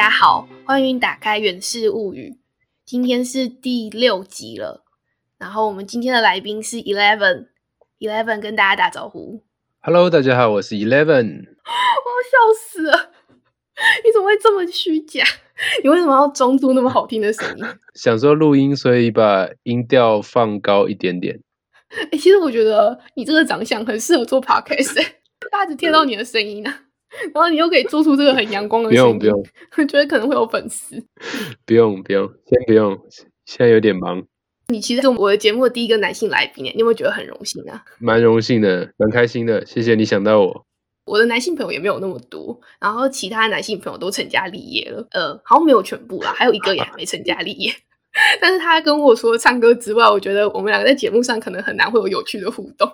大家好，欢迎打开《远视物语》，今天是第六集了。然后我们今天的来宾是 Eleven，Eleven 跟大家打招呼。Hello，大家好，我是 Eleven。我要笑死了！你怎么会这么虚假？你为什么要装出那么好听的声音？想说录音，所以把音调放高一点点。哎、其实我觉得你这个长相很适合做 podcast，、欸、大家只听到你的声音啊，然后你又可以做出这个很阳光的不用不用我觉得可能会有粉丝。不用不用，先不用，现在有点忙，你其实是我的节目的第一个男性来宾，你有没有觉得很荣幸啊？蛮荣幸的，蛮开心的，谢谢你想到我。我的男性朋友也没有那么多，然后其他男性朋友都成家立业了，呃，好像没有全部啦，还有一个也还没成家立业。但是他跟我说唱歌之外，我觉得我们两个在节目上可能很难会有有趣的互动。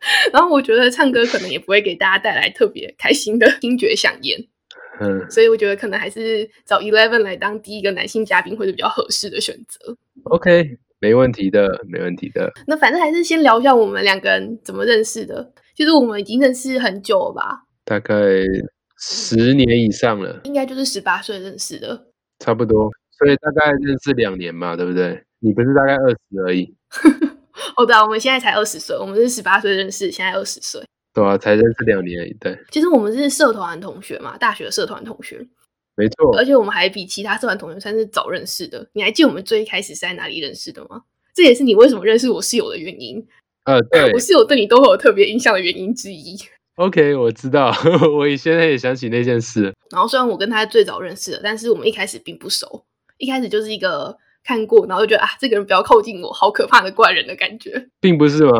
然后我觉得唱歌可能也不会给大家带来特别开心的听觉响宴，嗯所以我觉得可能还是找 Eleven 来当第一个男性嘉宾会是比较合适的选择。，OK，没问题的，没问题的。那反正还是先聊一下我们两个人怎么认识的。就是我们已经认识很久了吧，大概十年以上了，应该就是十八岁认识的。差不多，所以大概认识两年嘛，对不对？你不是大概二十而已，哦，对啊，我们现在才二十岁，我们是十八岁认识，现在二十岁。对啊，才认识两年而已，对，其实我们是社团同学嘛，大学社团同学，没错而。且我们还比其他社团同学算是早认识的。你还记得我们最一开始是在哪里认识的吗？这也是你为什么认识我室友的原因。呃，对 我室友对你都会有特别印象的原因之一。，OK，我知道，我现在也想起那件事。然后虽然我跟他最早认识的，但是我们一开始并不熟，一开始就是一个看过，然后就觉得啊，这个人不要靠近我，好可怕的怪人的感觉。并不是吗？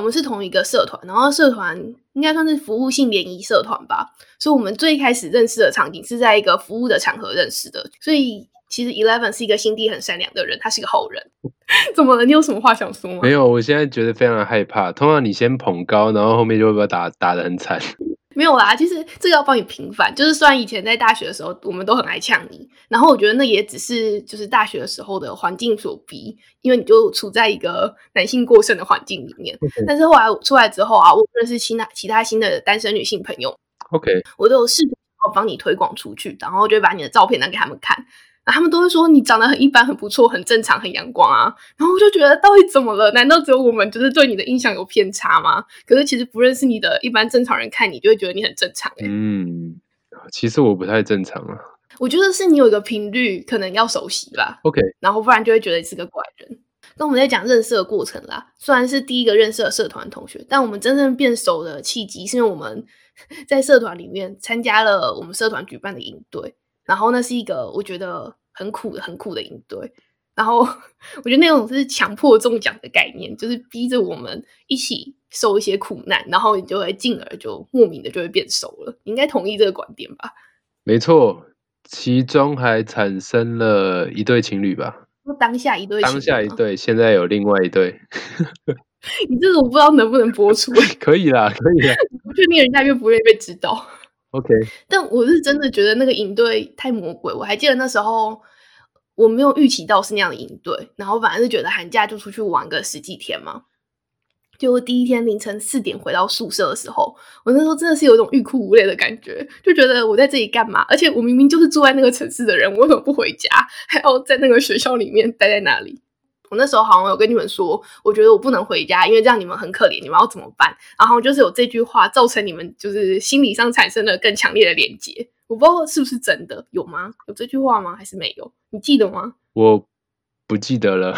我们是同一个社团，然后社团应该算是服务性联谊社团吧，所以我们最开始认识的场景是在一个服务的场合认识的，所以其实 Eleven 是一个心地很善良的人，他是个好人。怎么了？你有什么话想说吗？没有，我现在觉得非常害怕。通常你先捧高，然后后面就会被打打的很惨。没有啦，其实这个要帮你平反。就是虽然以前在大学的时候，我们都很爱呛你，然后我觉得那也只是就是大学的时候的环境所逼，因为你就处在一个男性过剩的环境里面。但是后来出来之后啊，我认识其他其他新的单身女性朋友，OK，我都有试图要帮你推广出去，然后就把你的照片拿给他们看，然后他们都会说你长得很一般、很不错、很正常、很阳光啊。然后我就觉得到底怎么了？难道只有我们就是对你的印象有偏差吗？可是其实不认识你的一般正常人看你就会觉得你很正常、欸。嗯，其实我不太正常啊。我觉得是你有一个频率可能要熟悉吧，OK，然后不然就会觉得你是个怪人。那我们在讲认识的过程啦，虽然是第一个认识的社团同学，但我们真正变熟的契机是因为我们 在社团里面参加了我们社团举办的营队，然后那是一个我觉得很苦、很苦的营队。然后 我觉得那种是强迫中奖的概念，就是逼着我们一起受一些苦难，然后你就会进而就莫名的就会变熟了。你应该同意这个观点吧？没错，其中还产生了一对情侣吧。说当下一对当下一对，现在有另外一对，你这个我不知道能不能播出，可以啦，可以啦。不确定人家愿不愿意被知道。OK，但我是真的觉得那个营队太魔鬼。我还记得那时候我没有预期到是那样的营队，然后反正是觉得寒假就出去玩个十几天嘛。就第一天凌晨四点回到宿舍的时候，我那时候真的是有一种欲哭无泪的感觉，就觉得我在这里干嘛？而且我明明就是住在那个城市的人，我为什么不回家，还要在那个学校里面待在那里？我那时候好像有跟你们说，我觉得我不能回家，因为这样你们很可怜，你们要怎么办？然后就是有这句话造成你们就是心理上产生了更强烈的连接。我不知道是不是真的，有吗？有这句话吗？还是没有？你记得吗？我不记得了，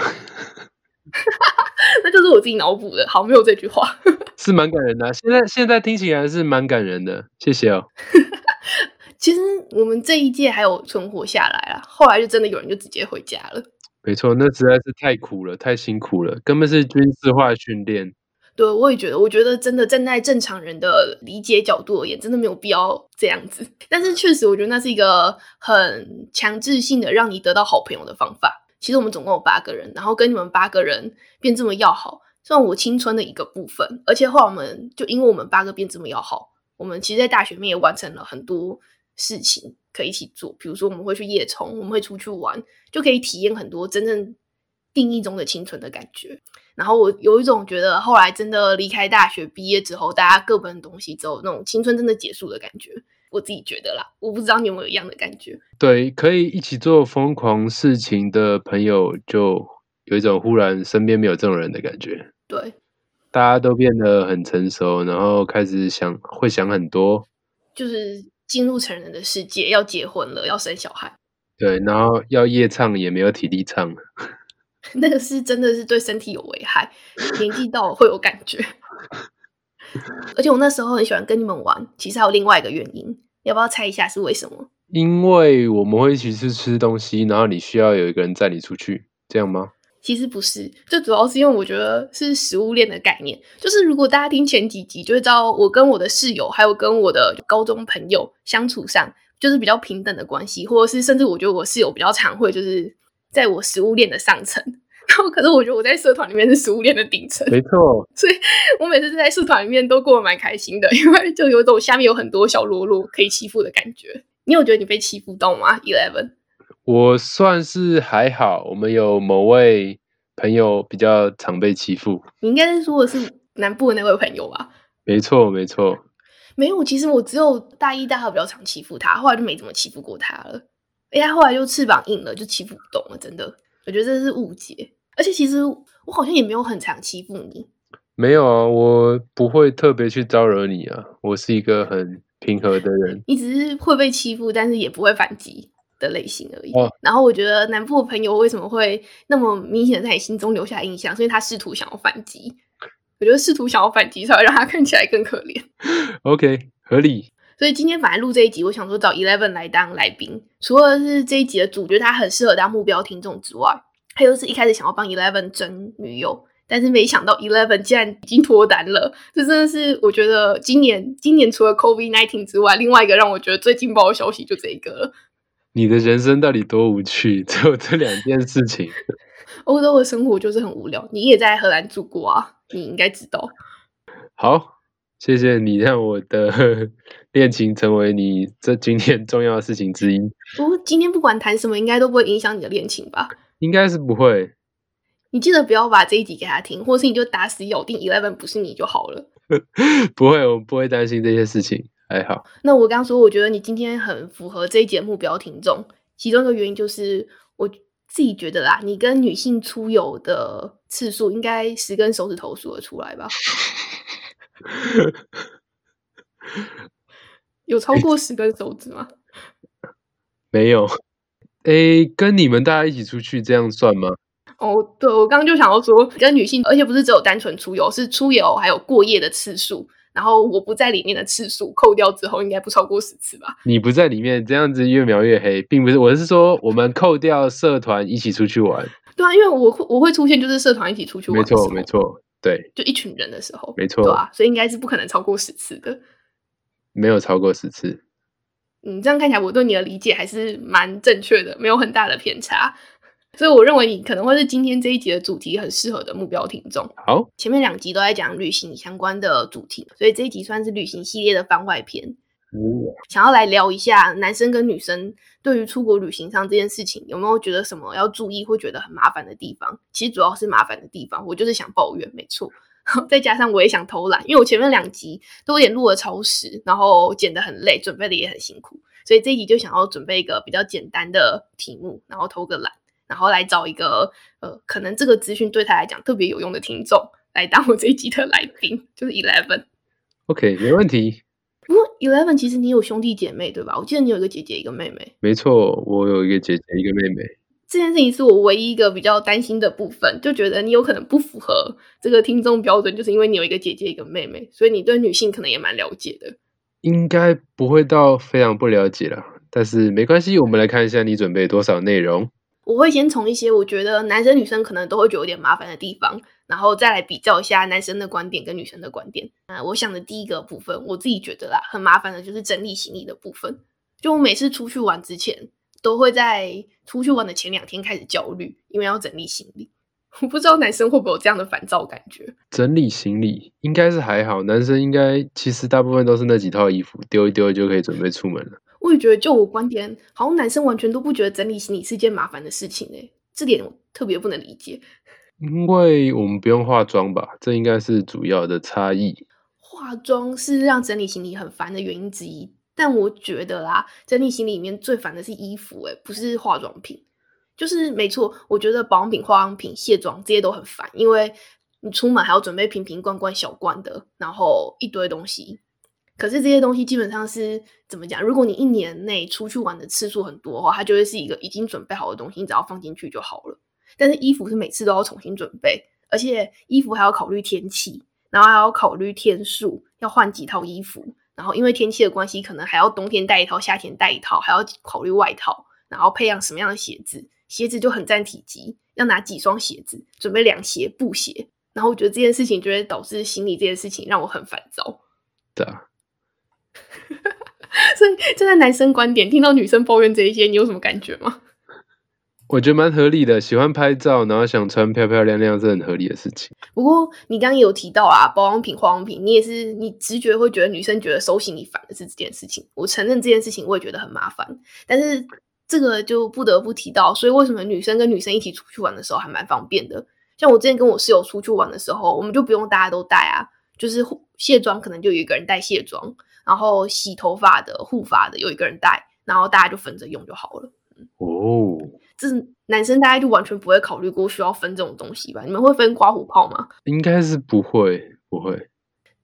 那就是我自己脑补的。好，没有这句话。是蛮感人的啊。现在现在听起来是蛮感人的，谢谢哦。其实我们这一届还有存活下来啊，后来就真的有人就直接回家了。没错，那实在是太苦了，太辛苦了，根本是军事化训练。对，我也觉得，我觉得真的站在正常人的理解角度而言，真的没有必要这样子。但是确实，我觉得那是一个很强制性的让你得到好朋友的方法。其实我们总共有八个人，然后跟你们八个人变这么要好，算我青春的一个部分。而且后来我们就因为我们八个变这么要好，我们其实，在大学里面也完成了很多事情可以一起做。比如说，我们会去夜冲，我们会出去玩，就可以体验很多真正定义中的青春的感觉。然后我有一种觉得，后来真的离开大学毕业之后，大家各奔东西之后，那种青春真的结束的感觉。我自己觉得啦，我不知道你有没有一样的感觉。对，可以一起做疯狂事情的朋友，就有一种忽然身边没有这种人的感觉。对，大家都变得很成熟，然后开始想，会想很多。就是进入成人的世界，要结婚了，要生小孩。对，然后要夜唱也没有体力唱了。那个是真的是对身体有危害，年纪到了会有感觉。而且我那时候很喜欢跟你们玩，其实还有另外一个原因，要不要猜一下是为什么？因为我们会一起去吃东西，然后你需要有一个人载你出去，这样吗？其实不是，就主要是因为我觉得是食物链的概念。就是如果大家听前几集，就会知道我跟我的室友，还有跟我的高中朋友相处上，就是比较平等的关系，或者是甚至我觉得我室友比较常会就是在我食物链的上层。然后可是我觉得我在社团里面是食物链的顶层，没错。所以我每次在社团里面都过得蛮开心的，因为就有一种下面有很多小喽啰可以欺负的感觉。你有觉得你被欺负到吗？Eleven。我算是还好，我们有某位朋友比较常被欺负。你应该是说的是南部的那位朋友吧？没错，没错。没有，其实我只有大一、大二比较常欺负他，后来就没怎么欺负过他了。哎呀，后来就翅膀硬了，就欺负不动了。真的，我觉得这是误解。而且其实我好像也没有很常欺负你。没有啊，我不会特别去招惹你啊。我是一个很平和的人。你只是会被欺负，但是也不会反击。的类型而已。然后我觉得南部的朋友为什么会那么明显的在你心中留下印象？所以他试图想要反击。我觉得试图想要反击，才会让他看起来更可怜。OK，合理。所以今天反正录这一集，我想说找 Eleven 来当来宾，除了是这一集的主角他很适合当目标听众之外，还有是一开始想要帮 Eleven 争女友，但是没想到 Eleven 竟然已经脱单了。这真的是我觉得今年今年除了 COVID nineteen 之外，另外一个让我觉得最劲爆的消息就这一个。你的人生到底多无趣？只有这两件事情。欧洲的生活就是很无聊。你也在荷兰住过啊，你应该知道。好，谢谢你让我的 恋情成为你这今天重要的事情之一。不过今天不管谈什么，应该都不会影响你的恋情吧？应该是不会。你记得不要把这一集给他听，或是你就打死咬定 Eleven 不是你就好了。不会，我不会担心这些事情。还好。那我刚说，我觉得你今天很符合这一节目标听众，其中一个原因就是我自己觉得啦，你跟女性出游的次数应该十根手指头数得出来吧？有超过十根手指吗？没有。诶，跟你们大家一起出去这样算吗？哦，对，我刚刚就想要说，跟女性，而且不是只有单纯出游，是出游还有过夜的次数。然后我不在里面的次数扣掉之后，应该不超过十次吧？你不在里面，这样子越描越黑，并不是。我是说，我们扣掉社团一起出去玩。对啊，因为我会我会出现，就是社团一起出去玩。没错，没错，对，就一群人的时候，没错，对啊，所以应该是不可能超过十次的。没有超过十次。嗯，这样看起来，我对你的理解还是蛮正确的，没有很大的偏差。所以我认为你可能会是今天这一集的主题很适合的目标听众。好，前面两集都在讲旅行相关的主题，所以这一集算是旅行系列的番外篇。想要来聊一下男生跟女生对于出国旅行上这件事情，有没有觉得什么要注意，会觉得很麻烦的地方？其实主要是麻烦的地方，我就是想抱怨，没错。再加上我也想偷懒，因为我前面两集都有点录了超时，然后剪得很累，准备的也很辛苦，所以这一集就想要准备一个比较简单的题目，然后偷个懒。然后来找一个呃，可能这个资讯对他来讲特别有用的听众来当我这一集的来宾，就是 Eleven。OK，没问题。不过 Eleven 其实你有兄弟姐妹对吧？我记得你有一个姐姐，一个妹妹。没错，我有一个姐姐，一个妹妹。这件事情是我唯一一个比较担心的部分，就觉得你有可能不符合这个听众标准，就是因为你有一个姐姐，一个妹妹，所以你对女性可能也蛮了解的。应该不会到非常不了解了，但是没关系，我们来看一下你准备多少内容。我会先从一些我觉得男生女生可能都会觉得有点麻烦的地方，然后再来比较一下男生的观点跟女生的观点。啊，我想的第一个部分，我自己觉得啦，很麻烦的就是整理行李的部分。就我每次出去玩之前，都会在出去玩的前两天开始焦虑，因为要整理行李。我不知道男生会不会有这样的烦躁感觉。整理行李应该是还好，男生应该其实大部分都是那几套衣服，丢一丢就可以准备出门了。我也觉得，就我观点，好像男生完全都不觉得整理行李是件麻烦的事情诶，这点我特别不能理解。因为我们不用化妆吧，这应该是主要的差异。化妆是让整理行李很烦的原因之一，但我觉得啦，整理行李里面最烦的是衣服，诶不是化妆品。就是没错，我觉得保养品、化妆品、卸妆这些都很烦，因为你出门还要准备瓶瓶罐罐、小罐的，然后一堆东西。可是这些东西基本上是怎么讲？如果你一年内出去玩的次数很多的话，它就会是一个已经准备好的东西，你只要放进去就好了。但是衣服是每次都要重新准备，而且衣服还要考虑天气，然后还要考虑天数，要换几套衣服。然后因为天气的关系，可能还要冬天带一套，夏天带一套，还要考虑外套，然后配养什么样的鞋子，鞋子就很占体积，要拿几双鞋子，准备凉鞋、布鞋。然后我觉得这件事情就会导致行李这件事情让我很烦躁。对啊。所以站在男生观点，听到女生抱怨这一些，你有什么感觉吗？我觉得蛮合理的，喜欢拍照，然后想穿漂漂亮亮是很合理的事情。不过你刚刚有提到啊，保养品、化妆品，你也是你直觉会觉得女生觉得收行李烦的是这件事情。我承认这件事情我也觉得很麻烦，但是这个就不得不提到，所以为什么女生跟女生一起出去玩的时候还蛮方便的？像我之前跟我室友出去玩的时候，我们就不用大家都带啊，就是卸妆可能就有一个人带卸妆。然后洗头发的、护发的有一个人带，然后大家就分着用就好了。哦，这男生大家就完全不会考虑过需要分这种东西吧？你们会分刮胡泡吗？应该是不会，不会。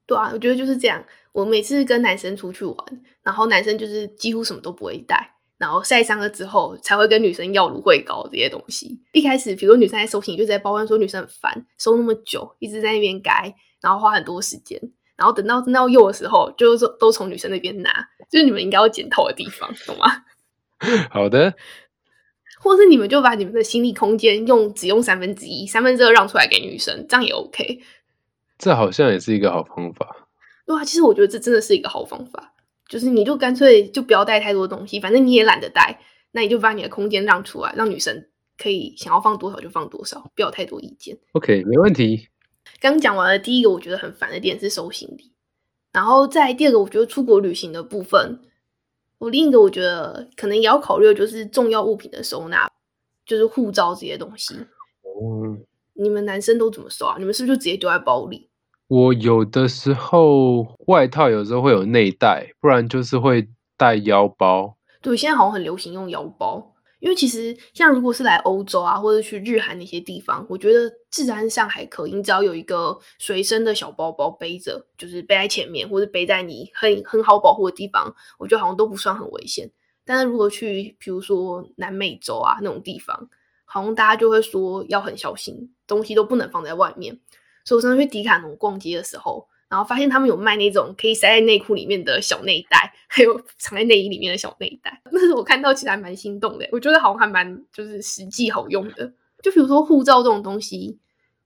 对啊，我觉得就是这样。我每次跟男生出去玩，然后男生就是几乎什么都不会带，然后晒伤了之后才会跟女生要芦荟膏这些东西。一开始，比如女生在收行李，就在抱怨说女生很烦，收那么久，一直在那边改，然后花很多时间。然后等到真的要用的时候，就是都从女生那边拿，就是你们应该要检讨的地方，懂吗？好的。或是你们就把你们的心理空间用只用三分之一，三分之二让出来给女生，这样也 OK。这好像也是一个好方法。对啊，其实我觉得这真的是一个好方法，就是你就干脆就不要带太多东西，反正你也懒得带，那你就把你的空间让出来，让女生可以想要放多少就放多少，不要太多意见。OK，没问题。刚讲完了第一个，我觉得很烦的点是收行李，然后在第二个，我觉得出国旅行的部分，我另一个我觉得可能也要考虑的就是重要物品的收纳，就是护照这些东西。哦，你们男生都怎么收啊？你们是不是就直接丢在包里？我有的时候外套有时候会有内袋，不然就是会带腰包。对，现在好像很流行用腰包。因为其实像如果是来欧洲啊，或者去日韩那些地方，我觉得治安上还可以，你只要有一个随身的小包包背着，就是背在前面或者背在你很很好保护的地方，我觉得好像都不算很危险。但是如果去比如说南美洲啊那种地方，好像大家就会说要很小心，东西都不能放在外面。所以我上次去迪卡侬逛街的时候。然后发现他们有卖那种可以塞在内裤里面的小内袋，还有藏在内衣里面的小内袋。那是我看到其实还蛮心动的，我觉得好像还蛮就是实际好用的。就比如说护照这种东西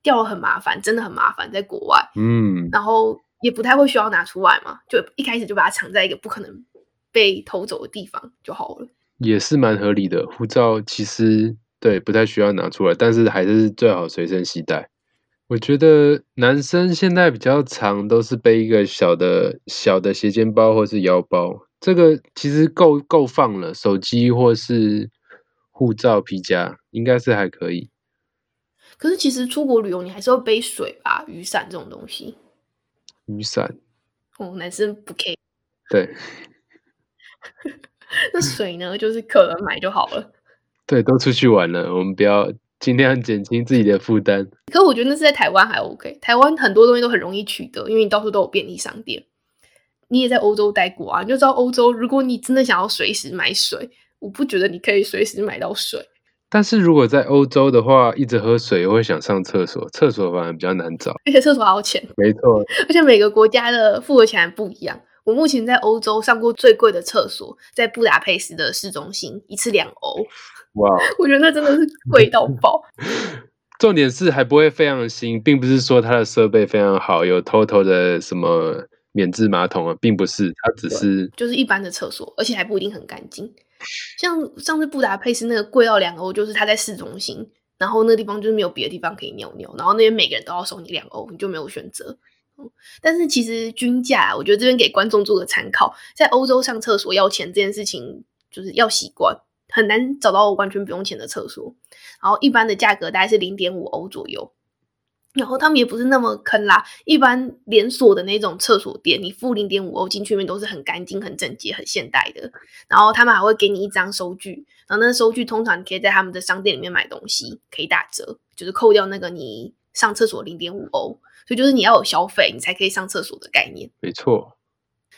掉了很麻烦，真的很麻烦，在国外，嗯，然后也不太会需要拿出来嘛，就一开始就把它藏在一个不可能被偷走的地方就好了。也是蛮合理的，护照其实对不太需要拿出来，但是还是最好随身携带。我觉得男生现在比较常都是背一个小的小的斜肩包或是腰包，这个其实够够放了，手机或是护照、皮夹应该是还可以。可是其实出国旅游你还是要背水吧，雨伞这种东西。雨伞？哦，男生不 care。对。那水呢？就是可能买就好了。对，都出去玩了，我们不要。尽量减轻自己的负担。可我觉得那是在台湾还 OK，台湾很多东西都很容易取得，因为你到处都有便利商店。你也在欧洲待过啊，你就知道欧洲，如果你真的想要随时买水，我不觉得你可以随时买到水。但是如果在欧洲的话，一直喝水会想上厕所，厕所反而比较难找，而且厕所还要钱。没错，而且每个国家的付的钱不一样。我目前在欧洲上过最贵的厕所，在布达佩斯的市中心，一次两欧。哇，我觉得那真的是贵到爆。重点是还不会非常新，并不是说它的设备非常好，有偷偷的什么免治马桶啊，并不是，它只是就是一般的厕所，而且还不一定很干净。像上次布达佩斯那个贵到两欧，就是它在市中心，然后那地方就是没有别的地方可以尿尿，然后那边每个人都要收你两欧，你就没有选择。但是其实均价，我觉得这边给观众做个参考，在欧洲上厕所要钱这件事情，就是要习惯。很难找到完全不用钱的厕所，然后一般的价格大概是零点五欧左右。然后他们也不是那么坑啦，一般连锁的那种厕所店，你付零点五欧进去面都是很干净、很整洁、很现代的。然后他们还会给你一张收据，然后那收据通常你可以在他们的商店里面买东西，可以打折，就是扣掉那个你上厕所零点五欧，所以就是你要有消费，你才可以上厕所的概念。没错。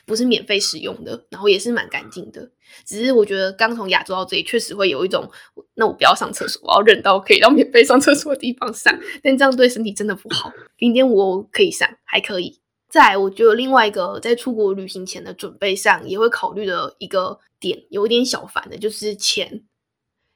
不是免费使用的，然后也是蛮干净的。只是我觉得刚从亚洲到这里，确实会有一种，那我不要上厕所，我要忍到可以到免费上厕所的地方上。但这样对身体真的不好。零点五可以上，还可以。再，我觉得另外一个在出国旅行前的准备上，也会考虑的一个点，有一点小烦的，就是钱。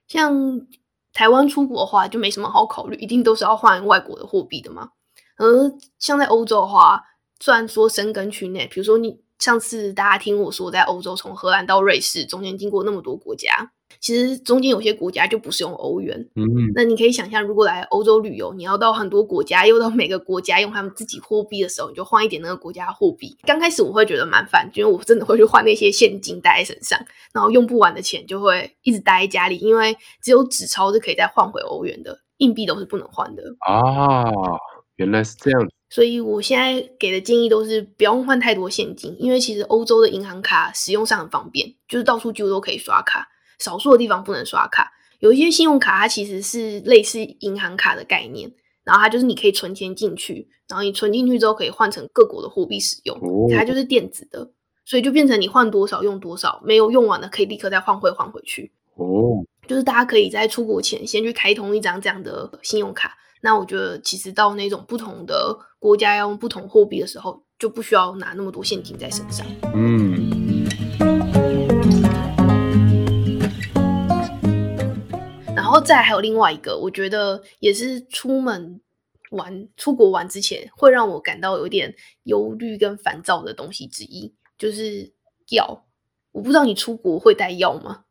像台湾出国的话，就没什么好考虑，一定都是要换外国的货币的嘛。而像在欧洲的话，虽然说生根区内，比如说你。上次大家听我说，在欧洲从荷兰到瑞士中间经过那么多国家，其实中间有些国家就不是用欧元。嗯，那你可以想象，如果来欧洲旅游，你要到很多国家，又到每个国家用他们自己货币的时候，你就换一点那个国家货币。刚开始我会觉得蛮烦，因为我真的会去换那些现金带在身上，然后用不完的钱就会一直待在家里，因为只有纸钞是可以再换回欧元的，硬币都是不能换的。啊，原来是这样。所以我现在给的建议都是不用换太多现金，因为其实欧洲的银行卡使用上很方便，就是到处几乎都可以刷卡，少数的地方不能刷卡。有一些信用卡它其实是类似银行卡的概念，然后它就是你可以存钱进去，然后你存进去之后可以换成各国的货币使用，它就是电子的，所以就变成你换多少用多少，没有用完的可以立刻再换汇换回去。哦，就是大家可以在出国前先去开通一张这样的信用卡。那我觉得，其实到那种不同的国家要用不同货币的时候，就不需要拿那么多现金在身上。嗯。然后再还有另外一个，我觉得也是出门玩、出国玩之前会让我感到有点忧虑跟烦躁的东西之一，就是药。我不知道你出国会带药吗？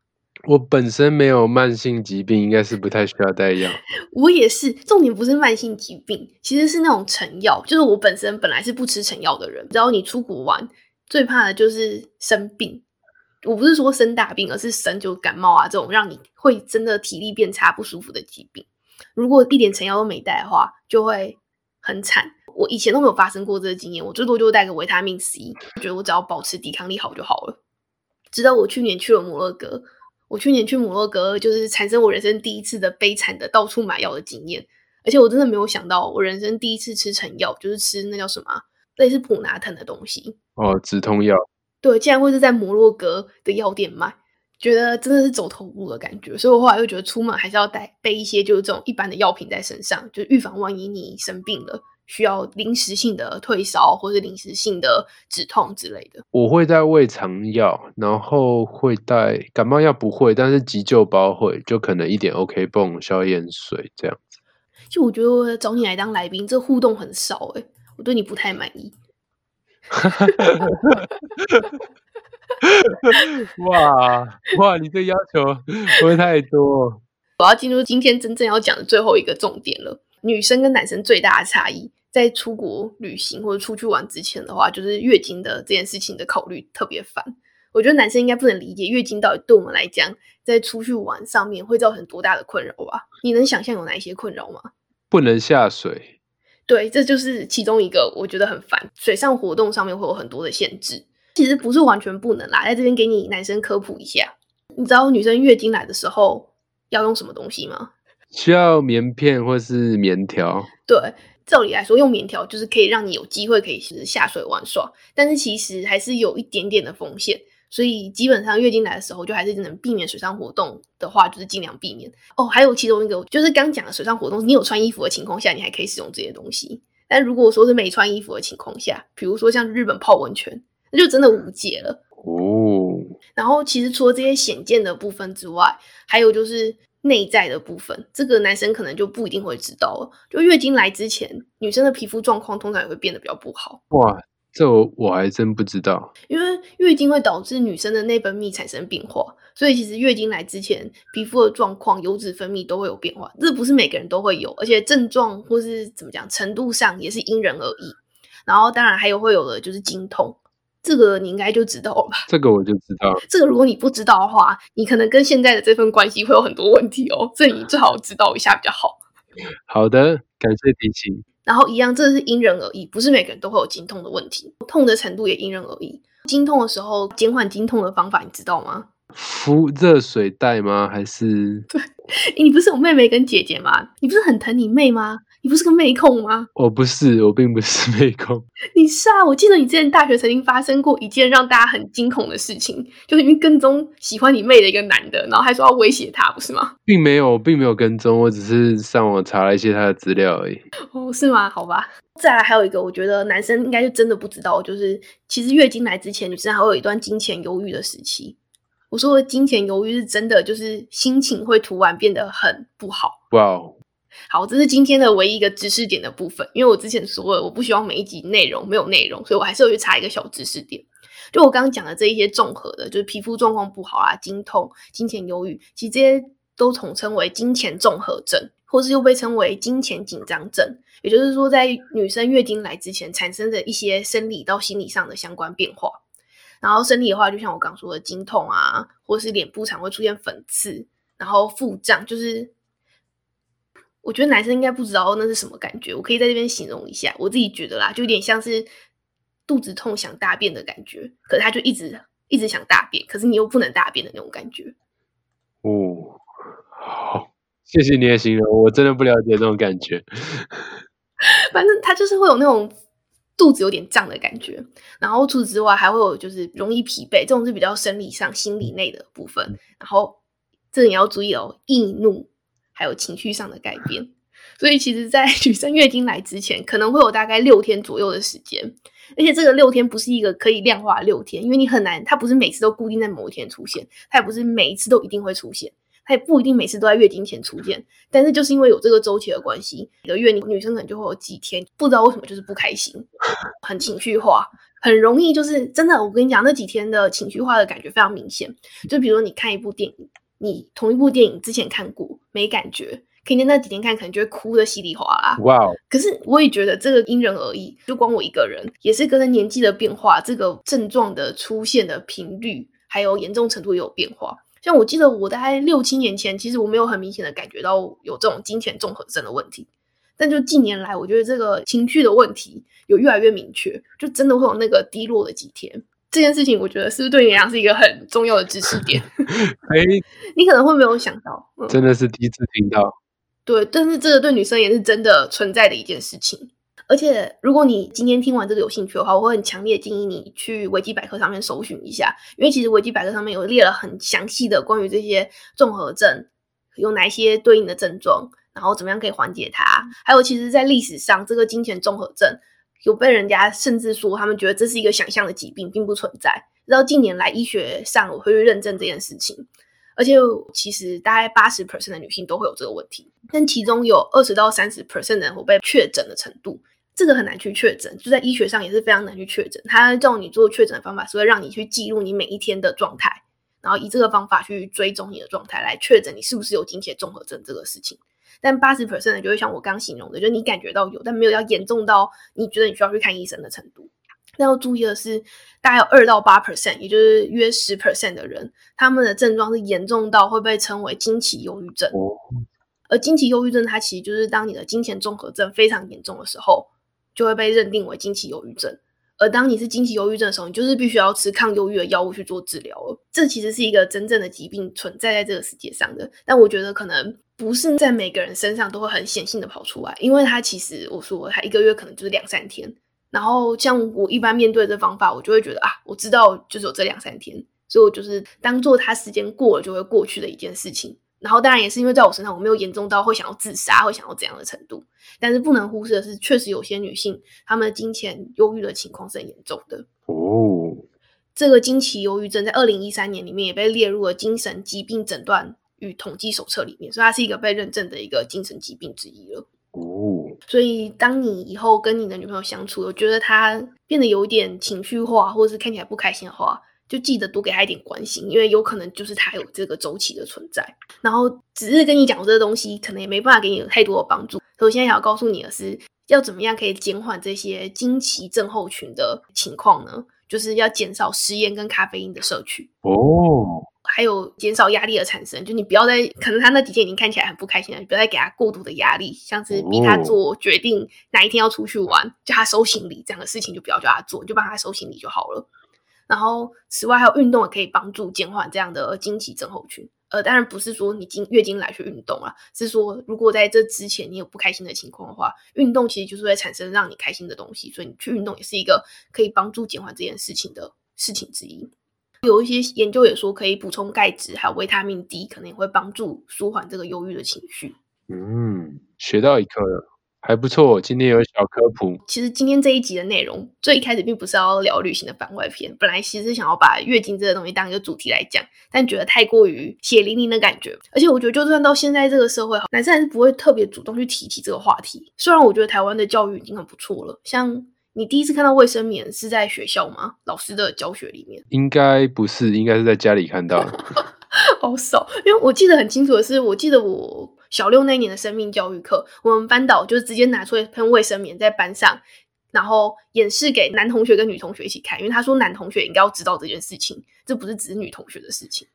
我本身没有慢性疾病，应该是不太需要带药。我也是，重点不是慢性疾病，其实是那种成药。就是我本身本来是不吃成药的人，只要你出国玩，最怕的就是生病。我不是说生大病，而是生就感冒啊这种让你会真的体力变差、不舒服的疾病。如果一点成药都没带的话，就会很惨。我以前都没有发生过这个经验，我最多就带个维他命 C，觉得我只要保持抵抗力好就好了。直到我去年去了摩洛哥。我去年去摩洛哥，就是产生我人生第一次的悲惨的到处买药的经验，而且我真的没有想到，我人生第一次吃成药，就是吃那叫什么类似普拿疼的东西哦，止痛药。对，竟然会是在摩洛哥的药店卖，觉得真的是走投无路的感觉，所以我后来又觉得出门还是要带备一些就是这种一般的药品在身上，就预防万一你生病了。需要临时性的退烧，或是临时性的止痛之类的。我会带胃肠药，然后会带感冒药，不会，但是急救包会，就可能一点 OK 泵、消炎水这样子。就我觉得找你来当来宾，这互动很少哎，我对你不太满意。哇哇，你这要求不会太多。我要进入今天真正要讲的最后一个重点了，女生跟男生最大的差异。在出国旅行或者出去玩之前的话，就是月经的这件事情的考虑特别烦。我觉得男生应该不能理解月经到底对我们来讲，在出去玩上面会造成多大的困扰吧？你能想象有哪一些困扰吗？不能下水。对，这就是其中一个我觉得很烦。水上活动上面会有很多的限制，其实不是完全不能啦。在这边给你男生科普一下，你知道女生月经来的时候要用什么东西吗？需要棉片或是棉条。对。照理来说，用棉条就是可以让你有机会可以是下水玩耍，但是其实还是有一点点的风险，所以基本上月经来的时候，就还是能避免水上活动的话，就是尽量避免。哦，还有其中一个就是刚讲的水上活动，你有穿衣服的情况下，你还可以使用这些东西。但如果说是没穿衣服的情况下，比如说像日本泡温泉，那就真的无解了哦。然后其实除了这些显见的部分之外，还有就是。内在的部分，这个男生可能就不一定会知道了。就月经来之前，女生的皮肤状况通常也会变得比较不好。哇，这我我还真不知道。因为月经会导致女生的内分泌产生变化，所以其实月经来之前，皮肤的状况、油脂分泌都会有变化。这不是每个人都会有，而且症状或是怎么讲程度上也是因人而异。然后当然还有会有的就是经痛。这个你应该就知道了吧？这个我就知道。这个如果你不知道的话，你可能跟现在的这份关系会有很多问题哦。这你最好知道一下比较好。好的，感谢提醒。然后一样，这是因人而异，不是每个人都会有经痛的问题，痛的程度也因人而异。经痛的时候，减缓经痛的方法你知道吗？敷热水袋吗？还是？对，你不是有妹妹跟姐姐吗？你不是很疼你妹吗？你不是个妹控吗？我不是，我并不是妹控。你是啊！我记得你之前大学曾经发生过一件让大家很惊恐的事情，就是因为跟踪喜欢你妹的一个男的，然后还说要威胁她，不是吗？并没有，并没有跟踪，我只是上网查了一些他的资料而已。哦，是吗？好吧。再来还有一个，我觉得男生应该就真的不知道，就是其实月经来之前，女生还会有一段金钱犹豫的时期。我说的金钱犹豫是真的，就是心情会突然变得很不好。哇哦！好，这是今天的唯一一个知识点的部分，因为我之前说了，我不希望每一集内容没有内容，所以我还是有去查一个小知识点。就我刚刚讲的这一些综合的，就是皮肤状况不好啊、经痛、金钱忧郁，其实这些都统称为金钱综合症，或是又被称为金钱紧张症。也就是说，在女生月经来之前产生的一些生理到心理上的相关变化。然后生理的话，就像我刚说的经痛啊，或是脸部常会出现粉刺，然后腹胀，就是我觉得男生应该不知道那是什么感觉。我可以在这边形容一下，我自己觉得啦，就有点像是肚子痛想大便的感觉，可是他就一直一直想大便，可是你又不能大便的那种感觉。哦，好，谢谢你的形容，我真的不了解那种感觉。反正他就是会有那种。肚子有点胀的感觉，然后除此之外还会有就是容易疲惫，这种是比较生理上、心理内的部分。然后这你要注意哦，易怒还有情绪上的改变。所以其实，在女生月经来之前，可能会有大概六天左右的时间，而且这个六天不是一个可以量化六天，因为你很难，它不是每次都固定在某一天出现，它也不是每一次都一定会出现。它也不一定每次都在月经前出现，但是就是因为有这个周期的关系，一个月你女生可能就会有几天不知道为什么就是不开心，很情绪化，很容易就是真的。我跟你讲，那几天的情绪化的感觉非常明显。就比如你看一部电影，你同一部电影之前看过没感觉，可以那几天看可能就会哭的稀里哗啦。哇哦！可是我也觉得这个因人而异，就光我一个人也是跟着年纪的变化，这个症状的出现的频率还有严重程度也有变化。像我记得我大概六七年前，其实我没有很明显的感觉到有这种金钱综合症的问题，但就近年来，我觉得这个情绪的问题有越来越明确，就真的会有那个低落的几天。这件事情，我觉得是不是对你来讲是一个很重要的知识点？哎，你可能会没有想到，真的是第一次听到。对，但是这个对女生也是真的存在的一件事情。而且，如果你今天听完这个有兴趣的话，我会很强烈建议你去维基百科上面搜寻一下，因为其实维基百科上面有列了很详细的关于这些综合症有哪些对应的症状，然后怎么样可以缓解它。还有，其实，在历史上，这个金钱综合症有被人家甚至说他们觉得这是一个想象的疾病，并不存在。直到近年来，医学上我会去认证这件事情，而且其实大概八十 percent 的女性都会有这个问题，但其中有二十到三十 percent 的人会被确诊的程度。这个很难去确诊，就在医学上也是非常难去确诊。他叫你做确诊的方法是会让你去记录你每一天的状态，然后以这个方法去追踪你的状态，来确诊你是不是有经血综合症这个事情。但八十 percent 的就会像我刚形容的，就是你感觉到有，但没有要严重到你觉得你需要去看医生的程度。但要注意的是，大概有二到八 percent，也就是约十 percent 的人，他们的症状是严重到会被称为经期忧郁症。而经期忧郁症，它其实就是当你的金钱综合症非常严重的时候。就会被认定为经期忧郁症，而当你是经期忧郁症的时候，你就是必须要吃抗忧郁的药物去做治疗了。这其实是一个真正的疾病存在在这个世界上的，但我觉得可能不是在每个人身上都会很显性的跑出来，因为它其实我说它一个月可能就是两三天，然后像我一般面对这方法，我就会觉得啊，我知道就是有这两三天，所以我就是当做它时间过了就会过去的一件事情。然后当然也是因为在我身上我没有严重到会想要自杀，会想要怎样的程度。但是不能忽视的是，确实有些女性她们的金钱忧郁的情况是很严重的。哦，这个经期忧郁症在二零一三年里面也被列入了精神疾病诊断与统计手册里面，所以它是一个被认证的一个精神疾病之一了。哦，所以当你以后跟你的女朋友相处，我觉得她变得有点情绪化，或者是看起来不开心的话。就记得多给她一点关心，因为有可能就是她有这个周期的存在。然后只是跟你讲这个东西，可能也没办法给你有太多的帮助。首先要告诉你的是，要怎么样可以减缓这些经期症候群的情况呢？就是要减少食盐跟咖啡因的摄取。哦，还有减少压力的产生，就你不要再可能他那几天已经看起来很不开心了，你不要再给他过度的压力，像是逼他做决定哪一天要出去玩，叫他收行李这样的事情就不要叫他做，你就帮他收行李就好了。然后此外还有运动也可以帮助减缓这样的经期症候群。呃，当然不是说你经月经来去运动啊，是说如果在这之前你有不开心的情况的话，运动其实就是会产生让你开心的东西，所以你去运动也是一个可以帮助减缓这件事情的事情之一。有一些研究也说可以补充钙质，还有维他命 D，可能也会帮助舒缓这个忧郁的情绪。嗯，学到一课了。还不错，今天有小科普。其实今天这一集的内容最一开始并不是要聊旅行的番外篇，本来其实是想要把月经这个东西当一个主题来讲，但觉得太过于血淋淋的感觉。而且我觉得，就算到现在这个社会，男生还是不会特别主动去提起这个话题。虽然我觉得台湾的教育已经很不错了，像你第一次看到卫生棉是在学校吗？老师的教学里面？应该不是，应该是在家里看到。好少，因为我记得很清楚的是，我记得我。小六那年的生命教育课，我们班导就是直接拿出一喷卫生棉在班上，然后演示给男同学跟女同学一起看，因为他说男同学应该要知道这件事情，这不是只是女同学的事情。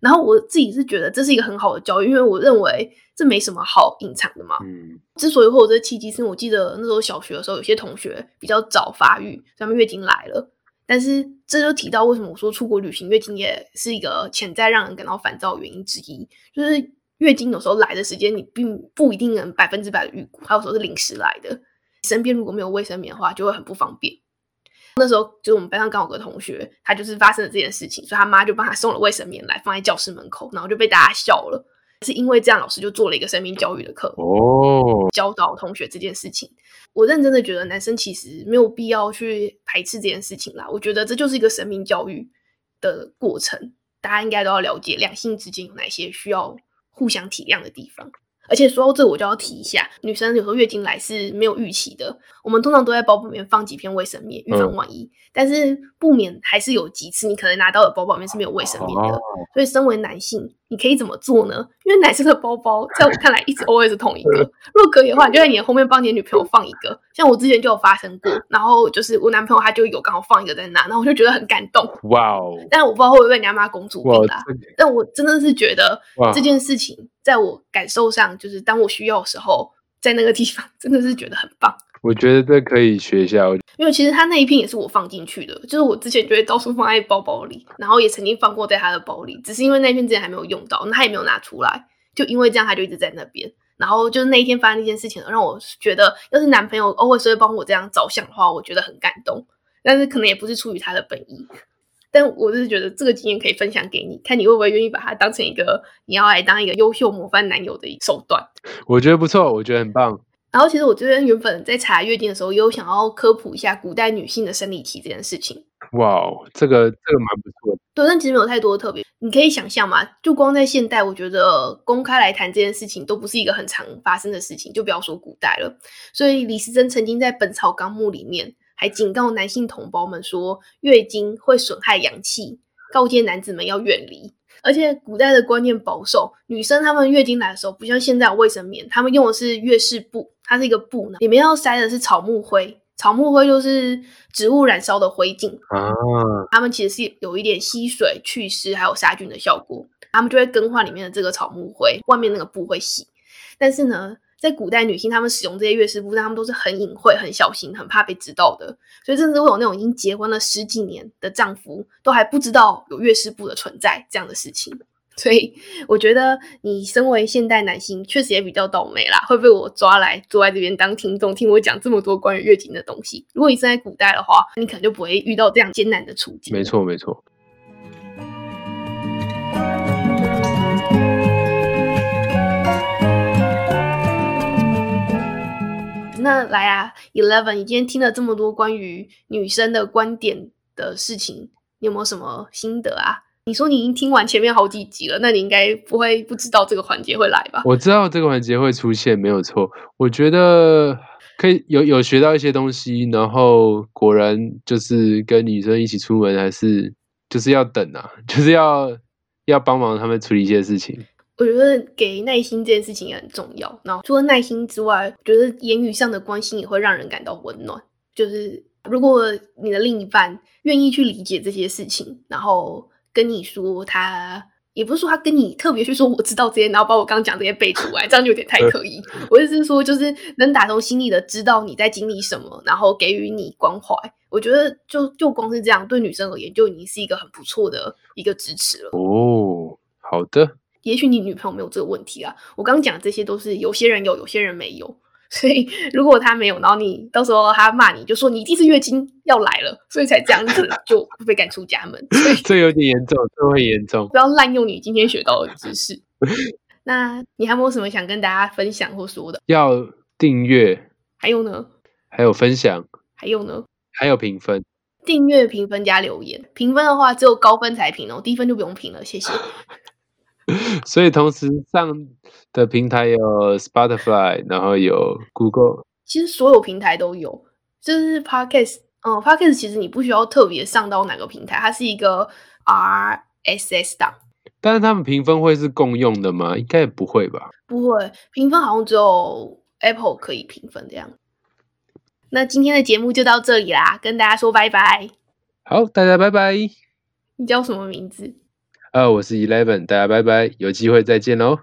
然后我自己是觉得这是一个很好的教育，因为我认为这没什么好隐藏的嘛。嗯。之所以会有这契机，是我记得那时候小学的时候，有些同学比较早发育，他们月经来了，但是这就提到为什么我说出国旅行月经也是一个潜在让人感到烦躁的原因之一，就是。月经有时候来的时间，你并不一定能百分之百的预估，还有时候是临时来的。身边如果没有卫生棉的话，就会很不方便。那时候就是我们班上刚好有个同学，他就是发生了这件事情，所以他妈就帮他送了卫生棉来，放在教室门口，然后就被大家笑了。是因为这样，老师就做了一个生命教育的课哦，教导同学这件事情。我认真的觉得，男生其实没有必要去排斥这件事情啦。我觉得这就是一个生命教育的过程，大家应该都要了解两性之间有哪些需要。互相体谅的地方，而且说到这，我就要提一下，女生有时候月经来是没有预期的，我们通常都在包包里面放几片卫生棉，预防万一。但是不免还是有几次，你可能拿到的包包里面是没有卫生棉的。所以，身为男性，你可以怎么做呢？因为男生的包包在我看来一直 always 是同一个。如果可以的话，你就在你的后面帮你的女朋友放一个。像我之前就有发生过，然后就是我男朋友他就有刚好放一个在那，然后我就觉得很感动。哇哦！但我不知道会不会被人家骂公主病啦。但我真的是觉得这件事情，在我感受上，就是当我需要的时候，在那个地方真的是觉得很棒。我觉得这可以学一下，因为其实他那一片也是我放进去的，就是我之前就会到处放在包包里，然后也曾经放过在他的包里，只是因为那片之前还没有用到，那他也没有拿出来，就因为这样他就一直在那边。然后就是那一天发生那件事情，让我觉得要是男朋友偶尔是会帮我这样着想的话，我觉得很感动。但是可能也不是出于他的本意，但我就是觉得这个经验可以分享给你，看你会不会愿意把它当成一个你要来当一个优秀模范男友的一手段。我觉得不错，我觉得很棒。然后，其实我这边原本在查月经的时候，也有想要科普一下古代女性的生理期这件事情。哇，这个这个蛮不错的。对，但其实没有太多的特别。你可以想象嘛，就光在现代，我觉得公开来谈这件事情都不是一个很常发生的事情，就不要说古代了。所以李时珍曾经在《本草纲目》里面还警告男性同胞们说，月经会损害阳气，告诫男子们要远离。而且古代的观念保守，女生她们月经来的时候，不像现在有卫生棉，她们用的是月事布。它是一个布呢，里面要塞的是草木灰，草木灰就是植物燃烧的灰烬啊。它们其实是有一点吸水、去湿还有杀菌的效果。他们就会更换里面的这个草木灰，外面那个布会洗。但是呢，在古代女性她们使用这些月事布，她们都是很隐晦、很小心、很怕被知道的。所以甚至会有那种已经结婚了十几年的丈夫，都还不知道有月事布的存在这样的事情。所以我觉得你身为现代男性，确实也比较倒霉啦，会被我抓来坐在这边当听众，听我讲这么多关于月经的东西。如果你生在古代的话，你可能就不会遇到这样艰难的处境。没错，没错。那来啊，Eleven，你今天听了这么多关于女生的观点的事情，你有没有什么心得啊？你说你已经听完前面好几集了，那你应该不会不知道这个环节会来吧？我知道这个环节会出现，没有错。我觉得可以有有学到一些东西，然后果然就是跟女生一起出门，还是就是要等啊，就是要要帮忙他们处理一些事情。我觉得给耐心这件事情也很重要。然后除了耐心之外，我觉得言语上的关心也会让人感到温暖。就是如果你的另一半愿意去理解这些事情，然后。跟你说他也不是说他跟你特别去说我知道这些，然后把我刚讲这些背出来，这样就有点太刻意。我意思是说，就是能打从心里的知道你在经历什么，然后给予你关怀。我觉得就就光是这样，对女生而言就已经是一个很不错的一个支持了。哦，好的。也许你女朋友没有这个问题啊。我刚刚讲这些都是有些人有，有些人没有。所以，如果他没有，然后你到时候他骂你，就说你第一次月经要来了，所以才这样子，就会被赶出家门。这有点严重，这会严重。不要滥用你今天学到的知识。那你还有没有什么想跟大家分享或说的？要订阅，还有呢？还有分享，还有呢？还有评分。订阅、评分加留言。评分的话，只有高分才评哦，低分就不用评了。谢谢。所以同时上的平台有 Spotify，然后有 Google，其实所有平台都有。就是 Podcast，嗯，Podcast 其实你不需要特别上到哪个平台，它是一个 RSS 档。但是他们评分会是共用的吗？应该也不会吧？不会，评分好像只有 Apple 可以评分这样。那今天的节目就到这里啦，跟大家说拜拜。好，大家拜拜。你叫什么名字？啊，我是 Eleven，大家拜拜，有机会再见喽。